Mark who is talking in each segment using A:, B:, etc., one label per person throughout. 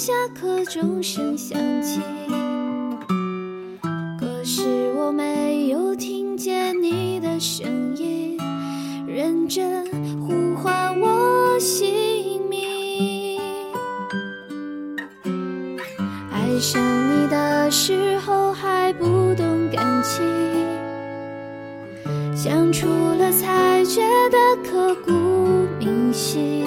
A: 下课钟声响起，可是我没有听见你的声音，认真呼唤我姓名。爱上你的时候还不懂感情。相处了才觉得刻骨铭心，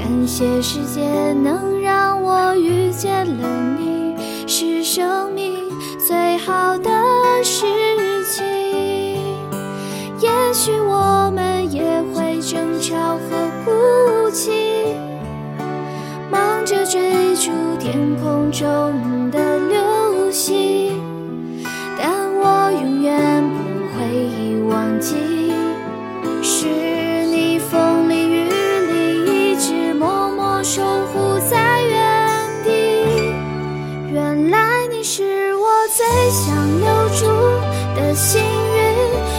A: 感谢世界能让我遇见了你，是生命最好的事情。也许我们也会争吵和哭泣，忙着追逐天空中的流星，但我永远不。会忘记，最想留住的幸运，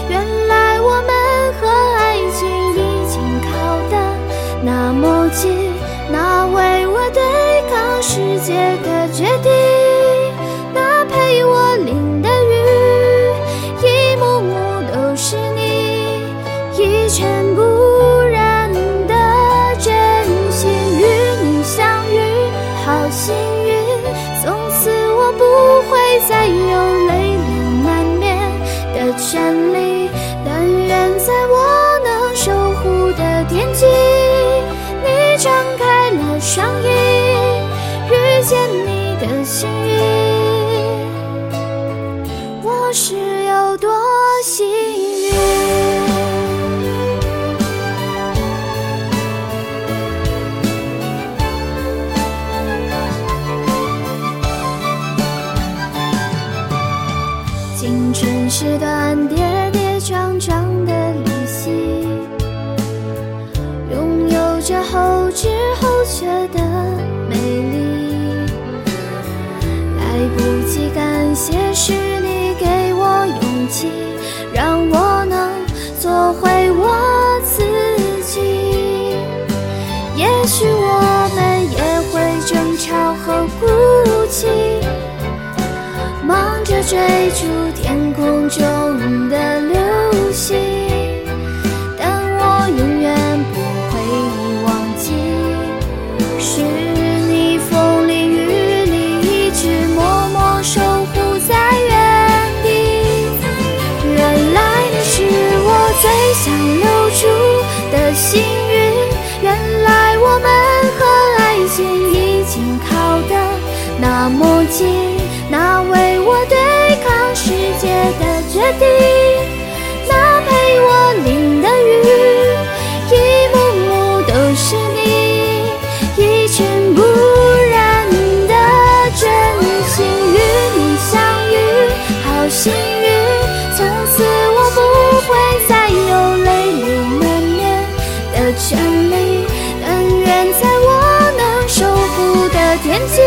A: 原来我们和爱情已经靠得那么近，那为我对抗世界的决定，那陪我淋的雨，一幕幕。都是你一尘不山里。但愿在我能守护的天际，你张开了双翼，遇见你的幸运，我是有多幸运。青春是段跌跌撞撞的旅行，拥有着后知后觉的美丽。来不及感谢，是你给我勇气，让我能做回我自己。也许我们也会争吵和哭泣。忙着追逐天天空中的流星，但我永远不会忘记，是你风里雨里一直默默守护在原地。原来你是我最想留住的幸运，原来我们和爱情已经靠得那么近。的决定，那陪我淋的雨，一幕幕都是你一尘不染的真心。与你相遇，好幸运，从此我不会再有泪流满面的权利。但愿在我能守护的天际，